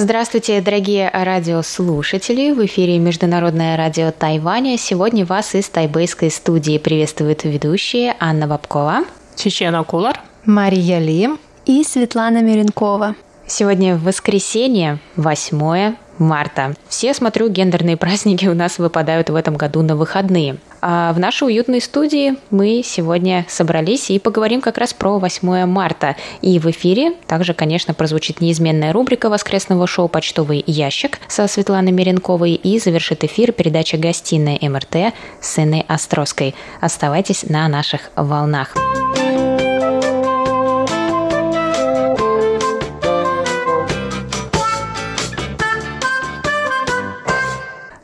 Здравствуйте, дорогие радиослушатели! В эфире Международное радио Тайваня. Сегодня вас из тайбэйской студии приветствуют ведущие Анна Бабкова, Чечена Кулар, Мария Ли и Светлана Миренкова. Сегодня воскресенье, 8 марта. Все, смотрю, гендерные праздники у нас выпадают в этом году на выходные. А в нашей уютной студии мы сегодня собрались и поговорим как раз про 8 марта. И в эфире также, конечно, прозвучит неизменная рубрика воскресного шоу «Почтовый ящик» со Светланой Меренковой и завершит эфир передача «Гостиная МРТ» с Инной Островской. Оставайтесь на наших волнах.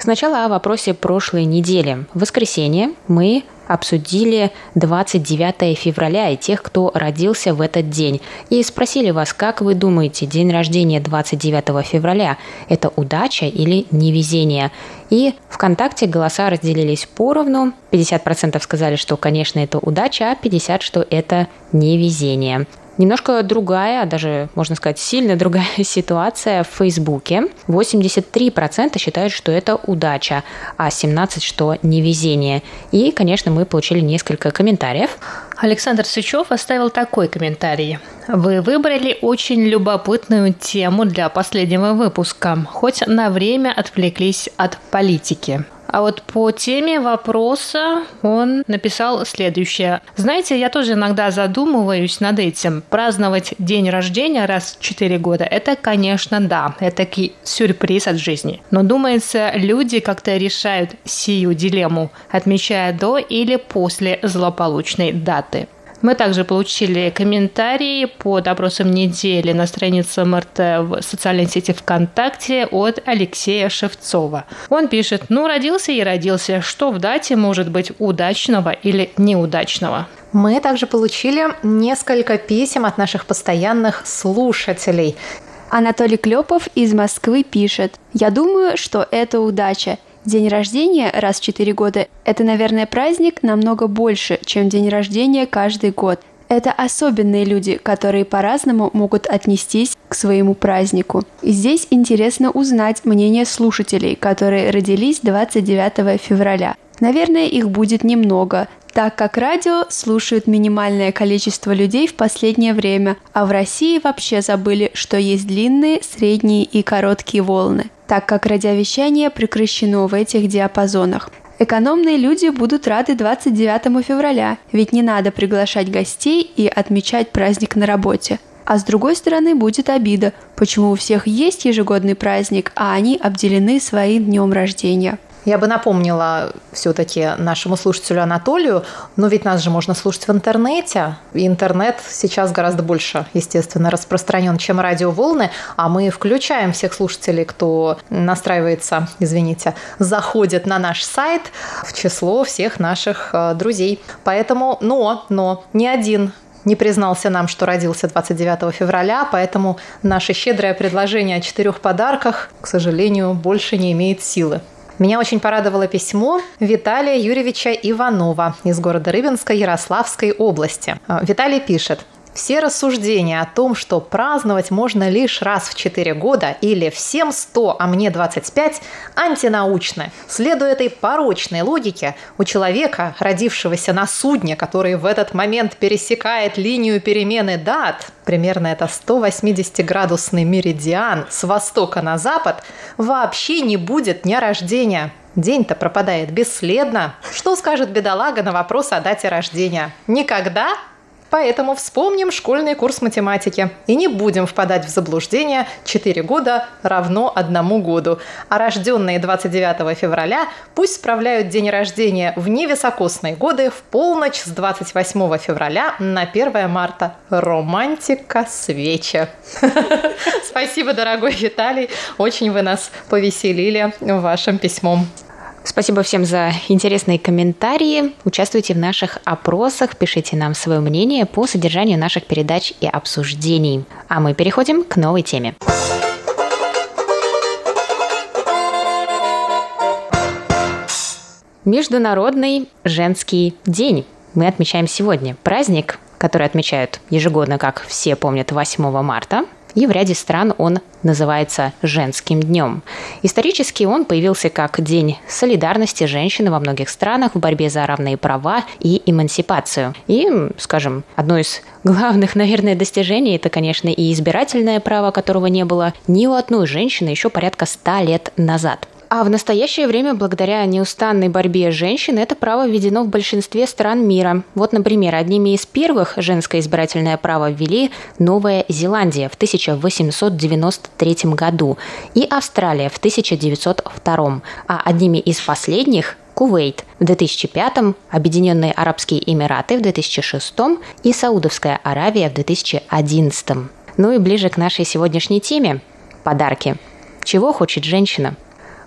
Сначала о вопросе прошлой недели. В воскресенье мы обсудили 29 февраля и тех, кто родился в этот день. И спросили вас, как вы думаете, день рождения 29 февраля – это удача или невезение? И ВКонтакте голоса разделились поровну. 50% сказали, что, конечно, это удача, а 50% что это невезение. Немножко другая, даже, можно сказать, сильно другая ситуация в Фейсбуке. 83% считают, что это удача, а 17% что невезение. И, конечно, мы получили несколько комментариев. Александр Сычев оставил такой комментарий. Вы выбрали очень любопытную тему для последнего выпуска, хоть на время отвлеклись от политики. А вот по теме вопроса он написал следующее. Знаете, я тоже иногда задумываюсь над этим. Праздновать день рождения раз в 4 года – это, конечно, да, это сюрприз от жизни. Но, думается, люди как-то решают сию дилемму, отмечая до или после злополучной даты. Мы также получили комментарии под опросом недели на странице МРТ в социальной сети ВКонтакте от Алексея Шевцова. Он пишет, ну родился и родился, что в дате может быть удачного или неудачного? Мы также получили несколько писем от наших постоянных слушателей. Анатолий Клепов из Москвы пишет, «Я думаю, что это удача. День рождения раз в 4 года – это, наверное, праздник намного больше, чем день рождения каждый год. Это особенные люди, которые по-разному могут отнестись к своему празднику. И здесь интересно узнать мнение слушателей, которые родились 29 февраля. Наверное, их будет немного, так как радио слушают минимальное количество людей в последнее время, а в России вообще забыли, что есть длинные, средние и короткие волны так как радиовещание прекращено в этих диапазонах. Экономные люди будут рады 29 февраля, ведь не надо приглашать гостей и отмечать праздник на работе. А с другой стороны будет обида, почему у всех есть ежегодный праздник, а они обделены своим днем рождения. Я бы напомнила все-таки нашему слушателю Анатолию, но ведь нас же можно слушать в интернете. И интернет сейчас гораздо больше, естественно, распространен, чем радиоволны, а мы включаем всех слушателей, кто настраивается, извините, заходит на наш сайт в число всех наших э, друзей. Поэтому, но, но, ни один не признался нам, что родился 29 февраля, поэтому наше щедрое предложение о четырех подарках, к сожалению, больше не имеет силы. Меня очень порадовало письмо Виталия Юрьевича Иванова из города Рыбинска Ярославской области. А, Виталий пишет. Все рассуждения о том, что праздновать можно лишь раз в 4 года или всем 100, а мне 25, антинаучны. Следуя этой порочной логике, у человека, родившегося на судне, который в этот момент пересекает линию перемены дат, примерно это 180-градусный меридиан с востока на запад, вообще не будет дня рождения. День-то пропадает бесследно. Что скажет бедолага на вопрос о дате рождения? Никогда? Поэтому вспомним школьный курс математики и не будем впадать в заблуждение 4 года равно одному году. А рожденные 29 февраля пусть справляют день рождения в невисокосные годы в полночь с 28 февраля на 1 марта. Романтика свечи. Спасибо, дорогой Виталий. Очень вы нас повеселили вашим письмом. Спасибо всем за интересные комментарии. Участвуйте в наших опросах, пишите нам свое мнение по содержанию наших передач и обсуждений. А мы переходим к новой теме. Международный женский день мы отмечаем сегодня. Праздник, который отмечают ежегодно, как все помнят, 8 марта. И в ряде стран он называется «Женским днем». Исторически он появился как День солидарности женщин во многих странах в борьбе за равные права и эмансипацию. И, скажем, одно из главных, наверное, достижений – это, конечно, и избирательное право, которого не было ни у одной женщины еще порядка ста лет назад. А в настоящее время, благодаря неустанной борьбе женщин, это право введено в большинстве стран мира. Вот, например, одними из первых женское избирательное право ввели Новая Зеландия в 1893 году и Австралия в 1902, а одними из последних Кувейт в 2005, Объединенные Арабские Эмираты в 2006 и Саудовская Аравия в 2011. Ну и ближе к нашей сегодняшней теме – подарки. Чего хочет женщина?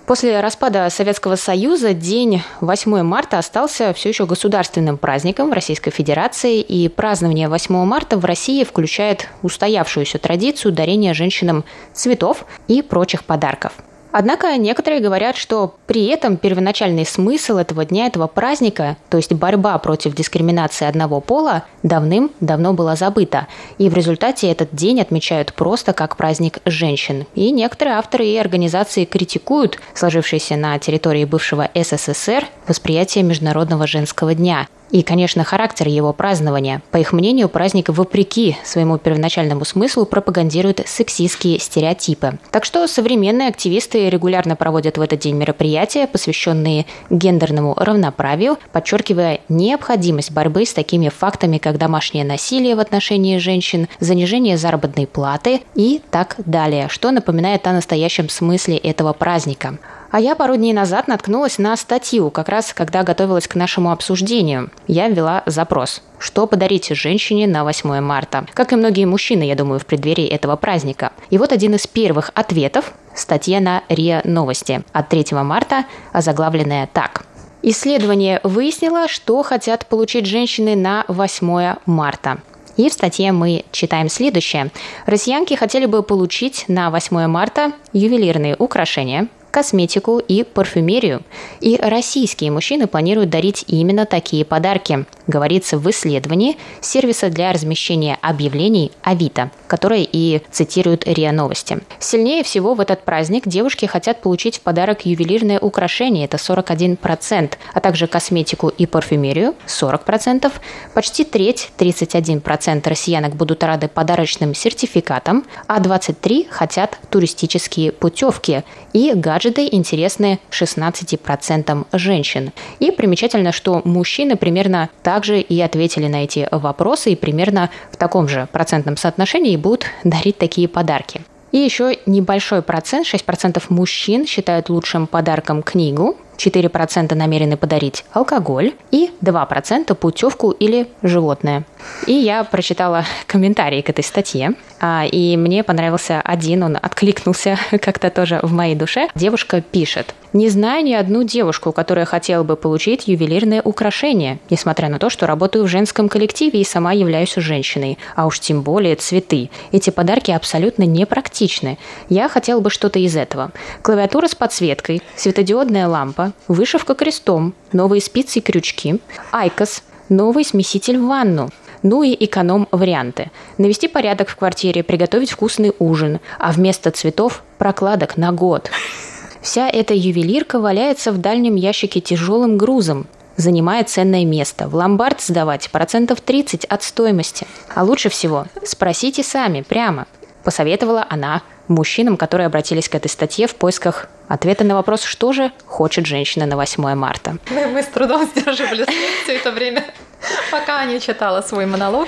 После распада Советского Союза день 8 марта остался все еще государственным праздником в Российской Федерации, и празднование 8 марта в России включает устоявшуюся традицию дарения женщинам цветов и прочих подарков – Однако некоторые говорят, что при этом первоначальный смысл этого дня, этого праздника, то есть борьба против дискриминации одного пола, давным-давно была забыта. И в результате этот день отмечают просто как праздник женщин. И некоторые авторы и организации критикуют сложившееся на территории бывшего СССР восприятие Международного женского дня и, конечно, характер его празднования. По их мнению, праздник, вопреки своему первоначальному смыслу, пропагандирует сексистские стереотипы. Так что современные активисты регулярно проводят в этот день мероприятия, посвященные гендерному равноправию, подчеркивая необходимость борьбы с такими фактами, как домашнее насилие в отношении женщин, занижение заработной платы и так далее, что напоминает о настоящем смысле этого праздника. А я пару дней назад наткнулась на статью, как раз когда готовилась к нашему обсуждению. Я ввела запрос. Что подарить женщине на 8 марта? Как и многие мужчины, я думаю, в преддверии этого праздника. И вот один из первых ответов – статья на РИА Новости от 3 марта, озаглавленная так. Исследование выяснило, что хотят получить женщины на 8 марта. И в статье мы читаем следующее. Россиянки хотели бы получить на 8 марта ювелирные украшения, косметику и парфюмерию. И российские мужчины планируют дарить именно такие подарки, говорится в исследовании сервиса для размещения объявлений Авито, которое и цитирует РИА Новости. Сильнее всего в этот праздник девушки хотят получить в подарок ювелирное украшение, это 41%, а также косметику и парфюмерию 40%. Почти треть, 31% россиянок будут рады подарочным сертификатам, а 23% хотят туристические путевки и гаджеты интересны 16% женщин. И примечательно, что мужчины примерно также и ответили на эти вопросы и примерно в таком же процентном соотношении будут дарить такие подарки. И еще небольшой процент, 6% мужчин считают лучшим подарком книгу, 4% намерены подарить алкоголь и 2% путевку или животное. И я прочитала комментарии к этой статье, а, и мне понравился один, он откликнулся как-то тоже в моей душе. Девушка пишет, не знаю ни одну девушку, которая хотела бы получить ювелирное украшение, несмотря на то, что работаю в женском коллективе и сама являюсь женщиной, а уж тем более цветы. Эти подарки абсолютно непрактичны. Я хотела бы что-то из этого. Клавиатура с подсветкой, светодиодная лампа, вышивка крестом, новые спицы и крючки, айкос, новый смеситель в ванну, ну и эконом-варианты. Навести порядок в квартире, приготовить вкусный ужин, а вместо цветов – прокладок на год. Вся эта ювелирка валяется в дальнем ящике тяжелым грузом, занимая ценное место. В ломбард сдавать процентов 30 от стоимости. А лучше всего спросите сами, прямо. Посоветовала она мужчинам, которые обратились к этой статье в поисках ответа на вопрос, что же хочет женщина на 8 марта. Мы, мы с трудом сдерживали все это время, пока не читала свой монолог.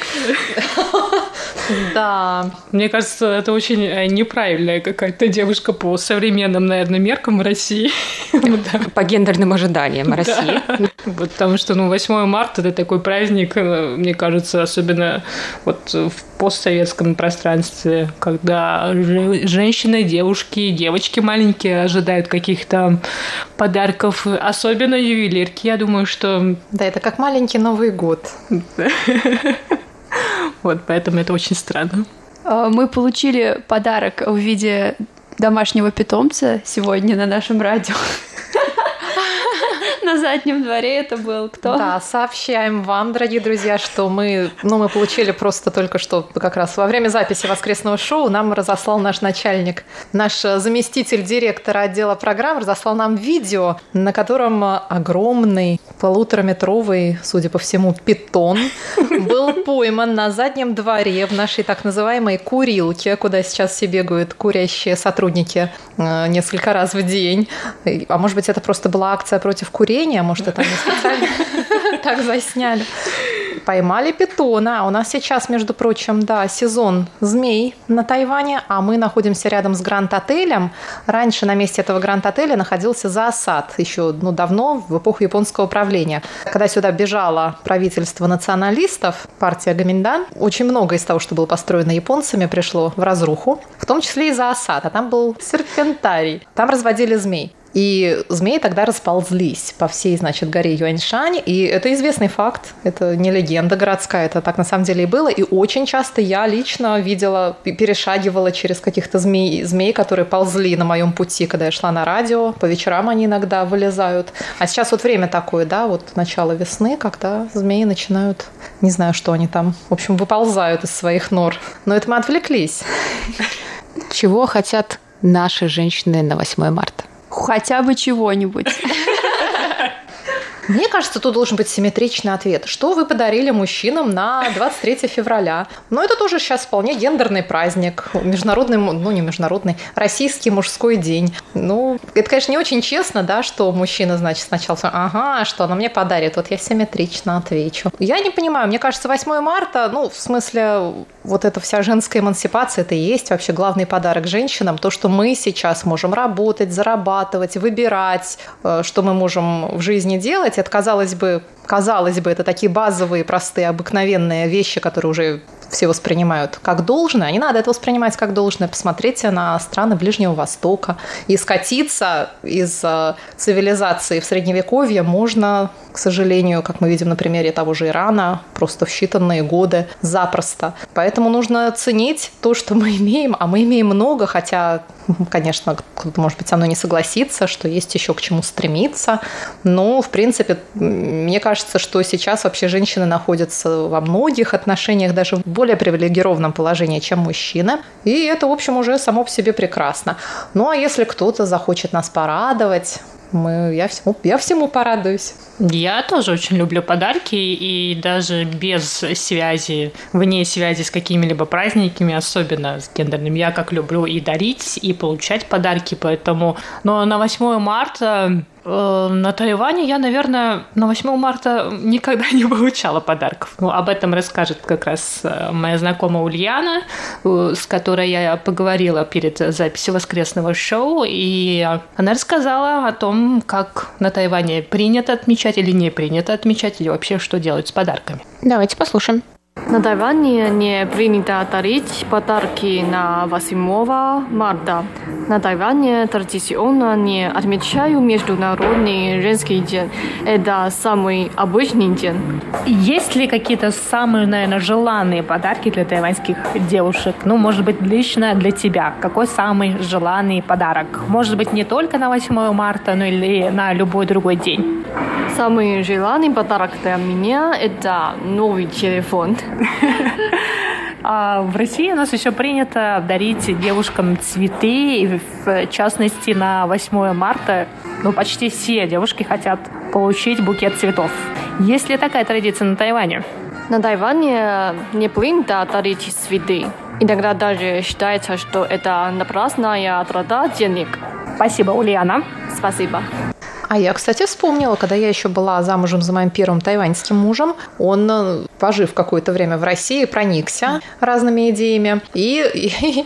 Да. Мне кажется, это очень э, неправильная какая-то девушка по современным, наверное, меркам в России. По гендерным ожиданиям России. Потому что, ну, 8 марта – это такой праздник, э, мне кажется, особенно вот в постсоветском пространстве, когда женщины, девушки, девочки маленькие ожидают каких-то подарков, особенно ювелирки. Я думаю, что... Да, это как маленький Новый год. Вот, поэтому это очень странно. А, мы получили подарок в виде домашнего питомца сегодня на нашем радио на заднем дворе это был кто? Да, сообщаем вам, дорогие друзья, что мы, ну, мы получили просто только что, как раз во время записи воскресного шоу нам разослал наш начальник, наш заместитель директора отдела программ разослал нам видео, на котором огромный полутораметровый, судя по всему, питон был пойман на заднем дворе в нашей так называемой курилке, куда сейчас все бегают курящие сотрудники э, несколько раз в день. А может быть, это просто была акция против курения, зрения, может, это они специально так засняли. Поймали питона. У нас сейчас, между прочим, да, сезон змей на Тайване, а мы находимся рядом с Гранд-отелем. Раньше на месте этого Гранд-отеля находился Заосад, еще ну, давно, в эпоху японского правления. Когда сюда бежало правительство националистов, партия Гаминдан, очень много из того, что было построено японцами, пришло в разруху, в том числе и Заосад. А там был серпентарий. Там разводили змей. И змеи тогда расползлись по всей, значит, горе Юаньшань. И это известный факт, это не легенда городская, это так на самом деле и было. И очень часто я лично видела, перешагивала через каких-то змей, змей, которые ползли на моем пути, когда я шла на радио. По вечерам они иногда вылезают. А сейчас вот время такое, да, вот начало весны, когда змеи начинают, не знаю, что они там, в общем, выползают из своих нор. Но это мы отвлеклись. Чего хотят наши женщины на 8 марта? Хотя бы чего-нибудь. Мне кажется, тут должен быть симметричный ответ. Что вы подарили мужчинам на 23 февраля? Ну, это тоже сейчас вполне гендерный праздник. Международный, ну, не международный, российский мужской день. Ну, это, конечно, не очень честно, да, что мужчина, значит, сначала, ага, что она мне подарит? Вот я симметрично отвечу. Я не понимаю, мне кажется, 8 марта, ну, в смысле, вот эта вся женская эмансипация, это и есть вообще главный подарок женщинам. То, что мы сейчас можем работать, зарабатывать, выбирать, э, что мы можем в жизни делать, это, казалось бы, казалось бы, это такие базовые, простые, обыкновенные вещи, которые уже все воспринимают как должное, не надо это воспринимать как должное. Посмотрите на страны Ближнего Востока. И скатиться из э, цивилизации в Средневековье можно, к сожалению, как мы видим на примере того же Ирана, просто в считанные годы запросто. Поэтому нужно ценить то, что мы имеем, а мы имеем много, хотя, конечно, кто-то, может быть, со мной не согласится, что есть еще к чему стремиться. Но, в принципе, мне кажется, что сейчас вообще женщины находятся во многих отношениях даже в более привилегированном положении, чем мужчины. И это, в общем, уже само по себе прекрасно. Ну, а если кто-то захочет нас порадовать, мы, я, всему, я всему порадуюсь. Я тоже очень люблю подарки, и даже без связи, вне связи с какими-либо праздниками, особенно с гендерным, я как люблю и дарить, и получать подарки, поэтому... Но на 8 марта на Тайване я, наверное, на 8 марта никогда не получала подарков. Ну, об этом расскажет как раз э, моя знакомая Ульяна, э, с которой я поговорила перед записью воскресного шоу, и она рассказала о том, как на Тайване принято отмечать или не принято отмечать, или вообще что делать с подарками. Давайте послушаем. На Тайване не принято дарить подарки на 8 марта. На Тайване традиционно не отмечаю Международный женский день. Это самый обычный день. Есть ли какие-то самые, наверное, желанные подарки для тайваньских девушек? Ну, может быть, лично для тебя. Какой самый желанный подарок? Может быть, не только на 8 марта, но или на любой другой день? Самый желанный подарок для меня – это новый телефон. А в России у нас еще принято дарить девушкам цветы, и в частности на 8 марта ну, почти все девушки хотят получить букет цветов. Есть ли такая традиция на Тайване? На Тайване не принято дарить цветы. Иногда даже считается, что это напрасная трата денег. Спасибо, Ульяна. Спасибо. А я, кстати, вспомнила, когда я еще была замужем за моим первым тайваньским мужем, он, э, пожив какое-то время в России, проникся разными идеями. И, и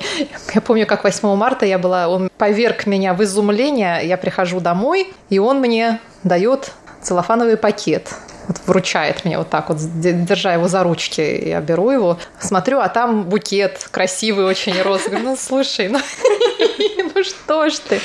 я помню, как 8 марта я была, он поверг меня в изумление, я прихожу домой, и он мне дает целлофановый пакет вот вручает мне вот так вот, держа его за ручки, я беру его, смотрю, а там букет красивый очень розовый. Говорю, ну слушай, ну, ну что ж ты,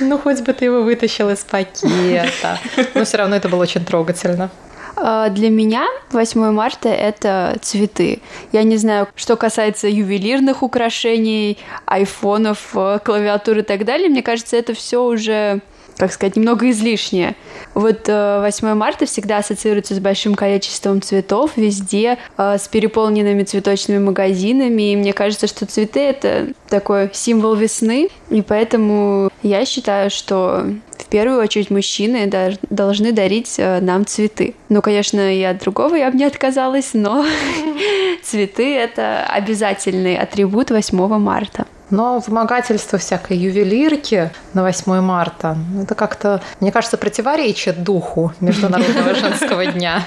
ну хоть бы ты его вытащил из пакета. Но все равно это было очень трогательно. А, для меня 8 марта — это цветы. Я не знаю, что касается ювелирных украшений, айфонов, э, клавиатуры и так далее. Мне кажется, это все уже как сказать, немного излишнее. Вот 8 э, марта всегда ассоциируется с большим количеством цветов везде, э, с переполненными цветочными магазинами, и мне кажется, что цветы — это такой символ весны, и поэтому я считаю, что в первую очередь мужчины должны дарить э, нам цветы. Ну, конечно, и от другого я бы не отказалась, но цветы — это обязательный атрибут 8 марта. Но вымогательство всякой ювелирки на 8 марта, это как-то, мне кажется, противоречит духу Международного женского дня.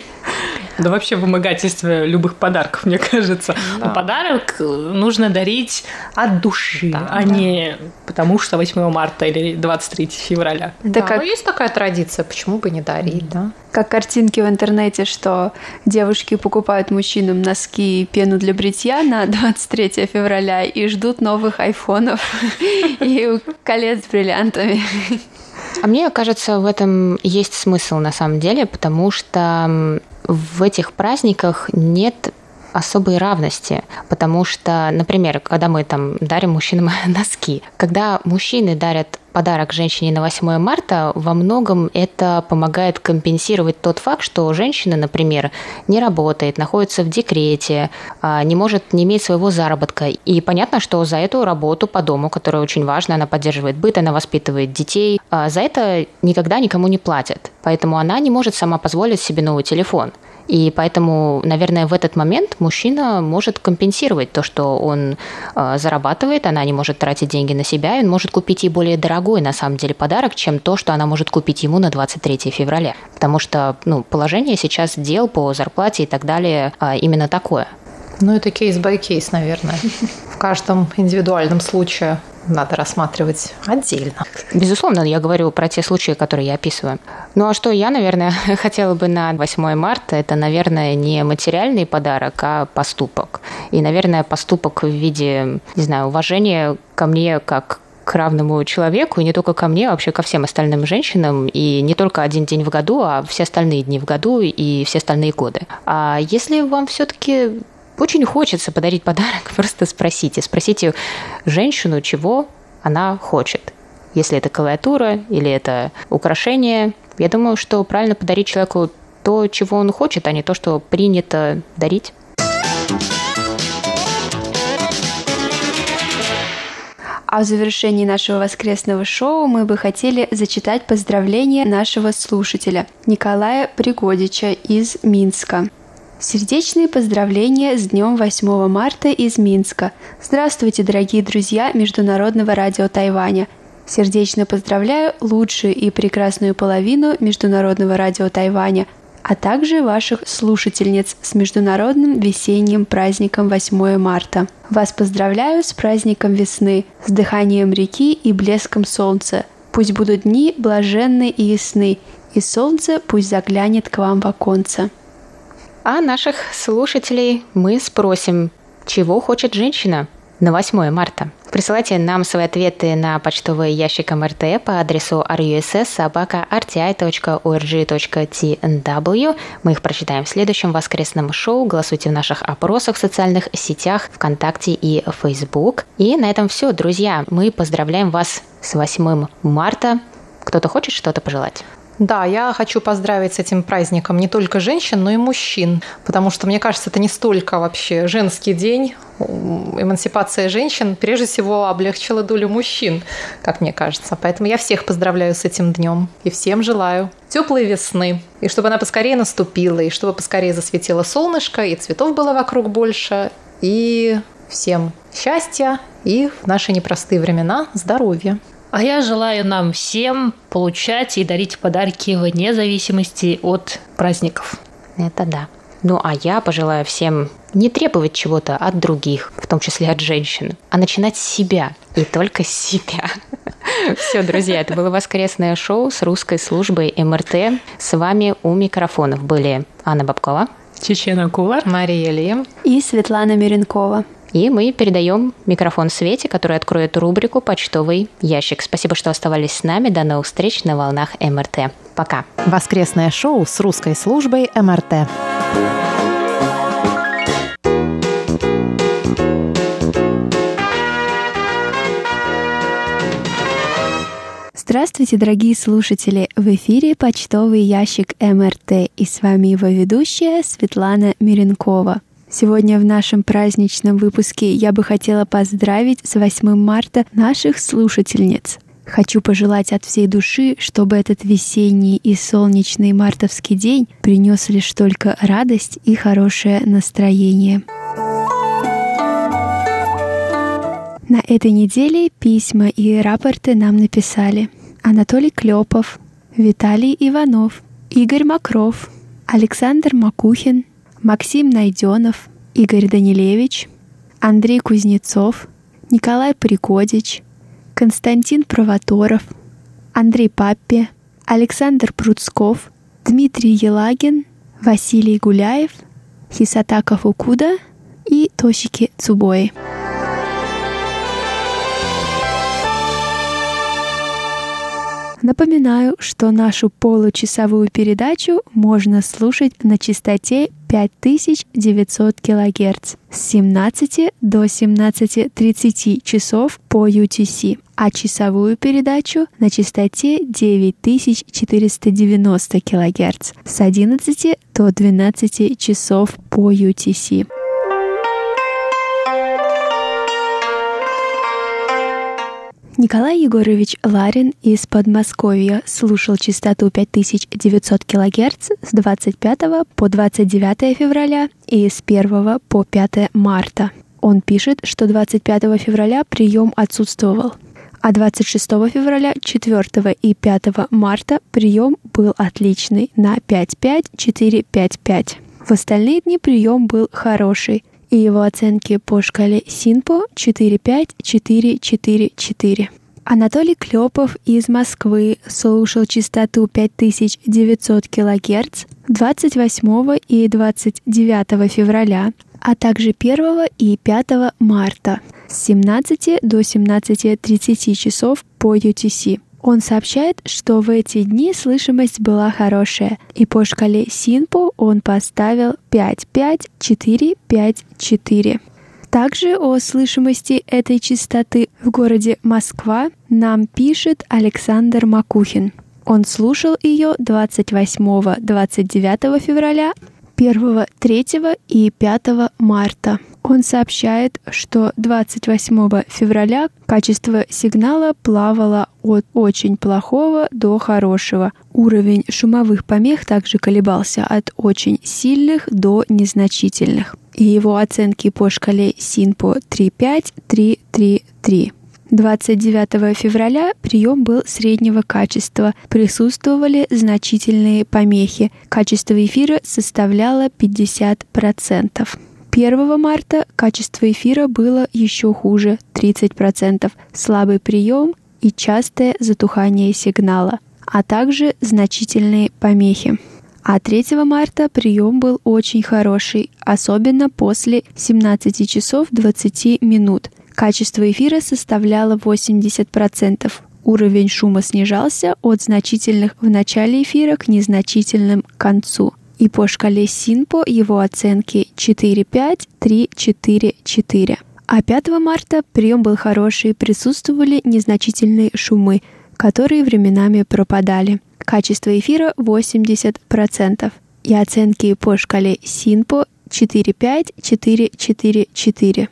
Да вообще вымогательство любых подарков, мне кажется. Да. Подарок нужно дарить от души, да, а да. не потому что 8 марта или 23 февраля. Да, да как... ну, есть такая традиция, почему бы не дарить, да? Как картинки в интернете, что девушки покупают мужчинам носки и пену для бритья на 23 февраля и ждут новых айфонов и колец с бриллиантами. А мне кажется, в этом есть смысл на самом деле, потому что в этих праздниках нет особой равности, потому что, например, когда мы там дарим мужчинам носки, когда мужчины дарят подарок женщине на 8 марта, во многом это помогает компенсировать тот факт, что женщина, например, не работает, находится в декрете, а, не может не иметь своего заработка. И понятно, что за эту работу по дому, которая очень важна, она поддерживает быт, она воспитывает детей, а, за это никогда никому не платят. Поэтому она не может сама позволить себе новый телефон. И поэтому, наверное, в этот момент мужчина может компенсировать то, что он э, зарабатывает, она не может тратить деньги на себя, и он может купить ей более дорогой, на самом деле, подарок, чем то, что она может купить ему на 23 февраля. Потому что ну, положение сейчас дел по зарплате и так далее э, именно такое. Ну, это case by case, наверное. В каждом индивидуальном случае надо рассматривать отдельно. Безусловно, я говорю про те случаи, которые я описываю. Ну а что я, наверное, хотела бы на 8 марта, это, наверное, не материальный подарок, а поступок. И, наверное, поступок в виде, не знаю, уважения ко мне как к равному человеку, и не только ко мне, а вообще ко всем остальным женщинам, и не только один день в году, а все остальные дни в году и все остальные годы. А если вам все-таки очень хочется подарить подарок, просто спросите. Спросите женщину, чего она хочет. Если это клавиатура или это украшение, я думаю, что правильно подарить человеку то, чего он хочет, а не то, что принято дарить. А в завершении нашего воскресного шоу мы бы хотели зачитать поздравления нашего слушателя Николая Пригодича из Минска. Сердечные поздравления с днем 8 марта из Минска. Здравствуйте, дорогие друзья Международного радио Тайваня. Сердечно поздравляю лучшую и прекрасную половину Международного радио Тайваня, а также ваших слушательниц с международным весенним праздником 8 марта. Вас поздравляю с праздником весны, с дыханием реки и блеском солнца. Пусть будут дни блаженны и ясны, и солнце пусть заглянет к вам в оконце. А наших слушателей мы спросим, чего хочет женщина на 8 марта. Присылайте нам свои ответы на почтовый ящик МРТ по адресу russ.rti.org.tw. Мы их прочитаем в следующем воскресном шоу. Голосуйте в наших опросах в социальных сетях, ВКонтакте и Facebook. И на этом все, друзья. Мы поздравляем вас с 8 марта. Кто-то хочет что-то пожелать? Да, я хочу поздравить с этим праздником не только женщин, но и мужчин, потому что, мне кажется, это не столько вообще женский день. Эмансипация женщин прежде всего облегчила долю мужчин, как мне кажется. Поэтому я всех поздравляю с этим днем и всем желаю теплой весны, и чтобы она поскорее наступила, и чтобы поскорее засветило солнышко, и цветов было вокруг больше, и всем счастья и в наши непростые времена здоровья. А я желаю нам всем получать и дарить подарки вне зависимости от праздников. Это да. Ну а я пожелаю всем не требовать чего-то от других, в том числе от женщин, а начинать с себя и только с себя. Все, друзья, это было воскресное шоу с русской службой МРТ. С вами у микрофонов были Анна Бабкова, Чечена Кулар, Мария Ли и Светлана Миренкова. И мы передаем микрофон Свете, которая откроет рубрику «Почтовый ящик». Спасибо, что оставались с нами. До новых встреч на волнах МРТ. Пока. Воскресное шоу с русской службой МРТ. Здравствуйте, дорогие слушатели! В эфире почтовый ящик МРТ и с вами его ведущая Светлана Миренкова. Сегодня в нашем праздничном выпуске я бы хотела поздравить с 8 марта наших слушательниц. Хочу пожелать от всей души, чтобы этот весенний и солнечный мартовский день принес лишь только радость и хорошее настроение. На этой неделе письма и рапорты нам написали Анатолий Клепов, Виталий Иванов, Игорь Макров, Александр Макухин, Максим Найденов, Игорь Данилевич, Андрей Кузнецов, Николай Прикодич, Константин Провоторов, Андрей Паппе, Александр Пруцков, Дмитрий Елагин, Василий Гуляев, Хисатака Фукуда и Тосики Цубои. Напоминаю, что нашу получасовую передачу можно слушать на частоте 5900 кГц с 17 до 17.30 часов по UTC, а часовую передачу на частоте 9490 кГц с 11 до 12 часов по UTC. Николай Егорович Ларин из Подмосковья слушал частоту 5900 кГц с 25 по 29 февраля и с 1 по 5 марта. Он пишет, что 25 февраля прием отсутствовал, а 26 февраля, 4 и 5 марта прием был отличный на 55455. В остальные дни прием был хороший – и его оценки по шкале СИНПО 45444. Анатолий Клепов из Москвы слушал частоту 5900 кГц 28 и 29 февраля, а также 1 и 5 марта с 17 до 17.30 часов по UTC. Он сообщает, что в эти дни слышимость была хорошая, и по шкале Синпо он поставил 5-5-4-5-4. Также о слышимости этой частоты в городе Москва нам пишет Александр Макухин. Он слушал ее 28-29 февраля, 1, 3 и 5 марта. Он сообщает, что 28 февраля качество сигнала плавало от очень плохого до хорошего. Уровень шумовых помех также колебался от очень сильных до незначительных. И его оценки по шкале СИНПО 3.5-3.3.3. 29 февраля прием был среднего качества. Присутствовали значительные помехи. Качество эфира составляло 50%. 1 марта качество эфира было еще хуже – 30%, слабый прием и частое затухание сигнала, а также значительные помехи. А 3 марта прием был очень хороший, особенно после 17 часов 20 минут. Качество эфира составляло 80%. Уровень шума снижался от значительных в начале эфира к незначительным к концу – и по шкале СИНПО его оценки 4-5, 3-4-4. А 5 марта прием был хороший, присутствовали незначительные шумы, которые временами пропадали. Качество эфира 80%. И оценки по шкале СИНПО 4-5, 4-4-4.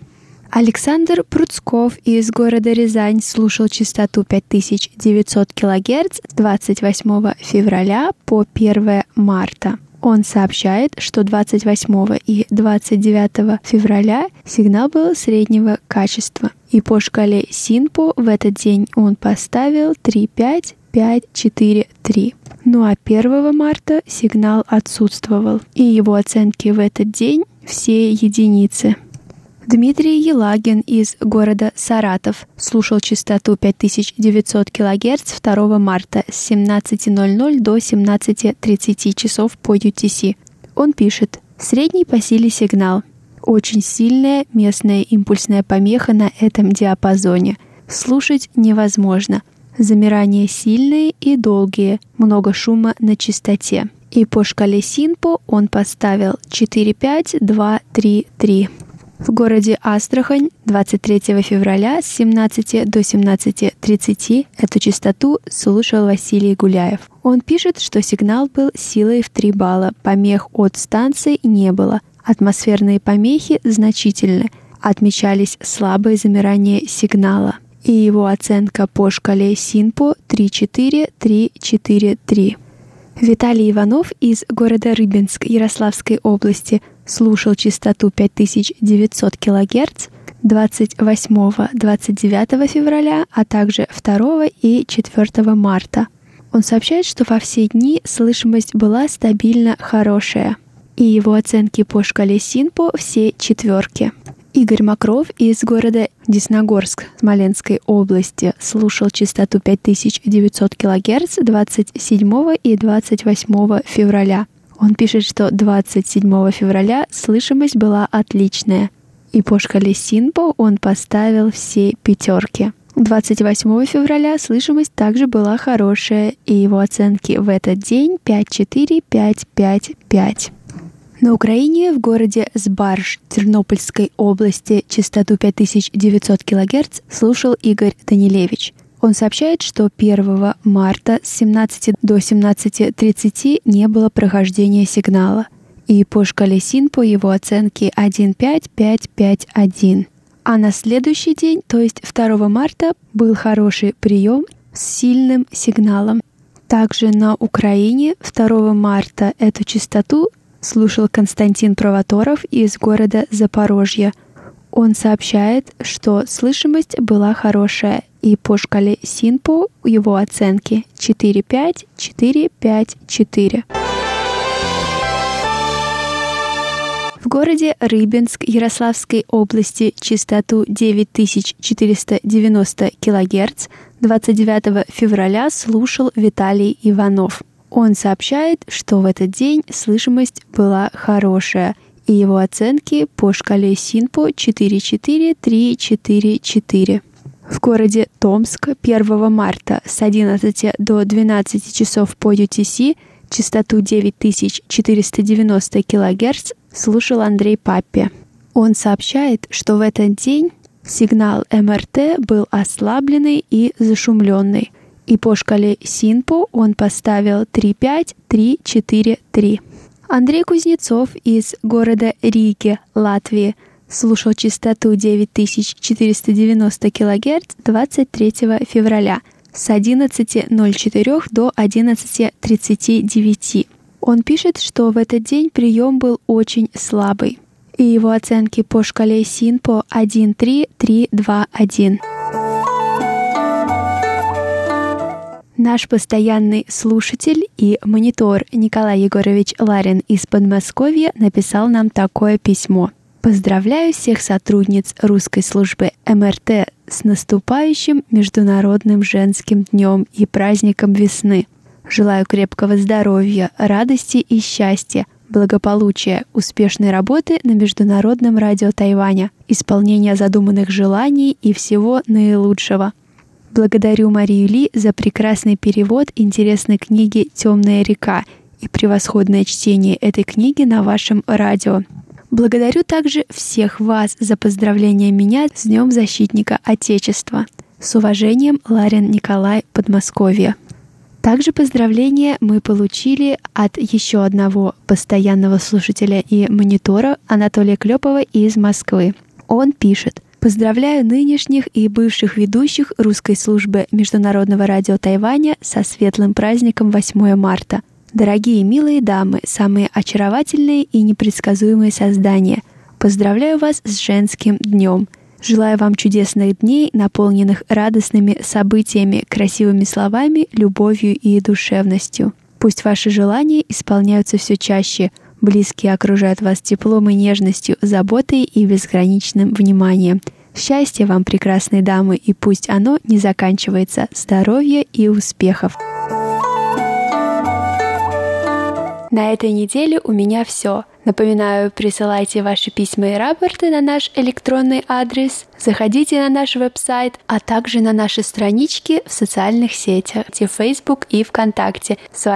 Александр Пруцков из города Рязань слушал частоту 5900 кГц с 28 февраля по 1 марта. Он сообщает, что 28 и 29 февраля сигнал был среднего качества. И по шкале Синпо в этот день он поставил 3,5, 5, 4, 3. Ну а 1 марта сигнал отсутствовал, и его оценки в этот день все единицы. Дмитрий Елагин из города Саратов слушал частоту 5900 кГц 2 марта с 17.00 до 17.30 часов по UTC. Он пишет «Средний по силе сигнал. Очень сильная местная импульсная помеха на этом диапазоне. Слушать невозможно. Замирания сильные и долгие, много шума на частоте. И по шкале Синпо он поставил 4, 5, 2, 3, 3. В городе Астрахань 23 февраля с 17 до 17.30 эту частоту слушал Василий Гуляев. Он пишет, что сигнал был силой в 3 балла, помех от станции не было. Атмосферные помехи значительны, отмечались слабые замирания сигнала. И его оценка по шкале Синпо 3-4-3-4-3. Виталий Иванов из города Рыбинск Ярославской области слушал частоту 5900 кГц 28-29 февраля, а также 2 и 4 марта. Он сообщает, что во все дни слышимость была стабильно хорошая, и его оценки по шкале Синпо все четверки. Игорь Макров из города Десногорск Смоленской области слушал частоту 5900 кГц 27 и 28 февраля. Он пишет, что 27 февраля слышимость была отличная, и по шкале Синпо он поставил все пятерки. 28 февраля слышимость также была хорошая, и его оценки в этот день 5-4, 5-5-5. На Украине в городе Сбарж Тернопольской области частоту 5900 кГц слушал Игорь Данилевич. Он сообщает, что 1 марта с 17 до 17.30 не было прохождения сигнала. И по шкале СИН по его оценке 1.5.5.5.1. А на следующий день, то есть 2 марта, был хороший прием с сильным сигналом. Также на Украине 2 марта эту частоту слушал Константин Провоторов из города Запорожье. Он сообщает, что слышимость была хорошая, и по шкале Синпо его оценки 4-5, 4-5, 4. В городе Рыбинск Ярославской области частоту 9490 кГц 29 февраля слушал Виталий Иванов – он сообщает, что в этот день слышимость была хорошая, и его оценки по шкале Синпо 4-4-3-4-4. В городе Томск 1 марта с 11 до 12 часов по UTC частоту 9490 кГц слушал Андрей Паппе. Он сообщает, что в этот день сигнал МРТ был ослабленный и зашумленный – и по шкале Синпо он поставил 3-5, 3-4, 3. Андрей Кузнецов из города Риги, Латвии, слушал частоту 9490 кГц 23 февраля с 11.04 до 11.39. Он пишет, что в этот день прием был очень слабый, и его оценки по шкале Синпо 1.3.3.2.1. Наш постоянный слушатель и монитор Николай Егорович Ларин из Подмосковья написал нам такое письмо. Поздравляю всех сотрудниц русской службы МРТ с наступающим Международным женским днем и праздником весны. Желаю крепкого здоровья, радости и счастья, благополучия, успешной работы на Международном радио Тайваня, исполнения задуманных желаний и всего наилучшего – Благодарю Марию Ли за прекрасный перевод интересной книги «Темная река» и превосходное чтение этой книги на вашем радио. Благодарю также всех вас за поздравление меня с Днем Защитника Отечества. С уважением, Ларин Николай, Подмосковье. Также поздравления мы получили от еще одного постоянного слушателя и монитора Анатолия Клепова из Москвы. Он пишет – Поздравляю нынешних и бывших ведущих русской службы Международного радио Тайваня со светлым праздником 8 марта. Дорогие милые дамы, самые очаровательные и непредсказуемые создания, поздравляю вас с женским днем. Желаю вам чудесных дней, наполненных радостными событиями, красивыми словами, любовью и душевностью. Пусть ваши желания исполняются все чаще, близкие окружают вас теплом и нежностью, заботой и безграничным вниманием. Счастья вам, прекрасные дамы, и пусть оно не заканчивается. Здоровья и успехов! На этой неделе у меня все. Напоминаю, присылайте ваши письма и рапорты на наш электронный адрес, заходите на наш веб-сайт, а также на наши странички в социальных сетях, где Facebook и ВКонтакте.